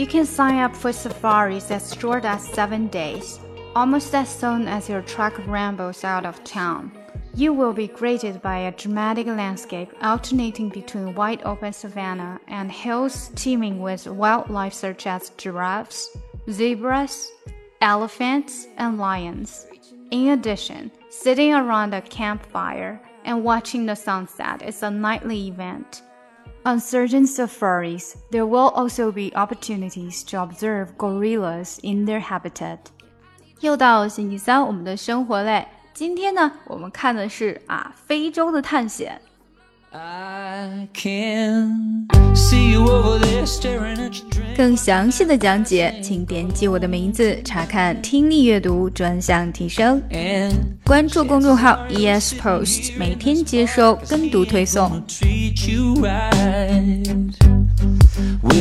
You can sign up for safaris as short as seven days, almost as soon as your truck rambles out of town. You will be greeted by a dramatic landscape alternating between wide open savanna and hills teeming with wildlife such as giraffes, zebras, elephants, and lions. In addition, sitting around a campfire and watching the sunset is a nightly event. On certain safaris, there will also be opportunities to observe gorillas in their habitat. 又到星期三，我们的生活类。今天呢，我们看的是啊，非洲的探险。更详细的讲解，请点击我的名字查看听力阅读专项提升。关注公众号 ES Post，每天接收跟读推送。